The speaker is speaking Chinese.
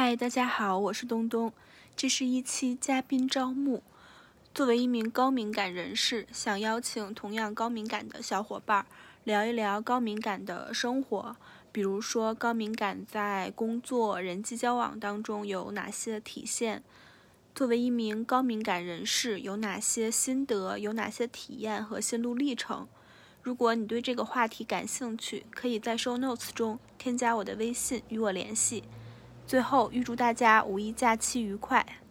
嗨，大家好，我是东东，这是一期嘉宾招募。作为一名高敏感人士，想邀请同样高敏感的小伙伴聊一聊高敏感的生活，比如说高敏感在工作、人际交往当中有哪些体现？作为一名高敏感人士，有哪些心得？有哪些体验和心路历程？如果你对这个话题感兴趣，可以在 show notes 中添加我的微信与我联系。最后，预祝大家五一假期愉快！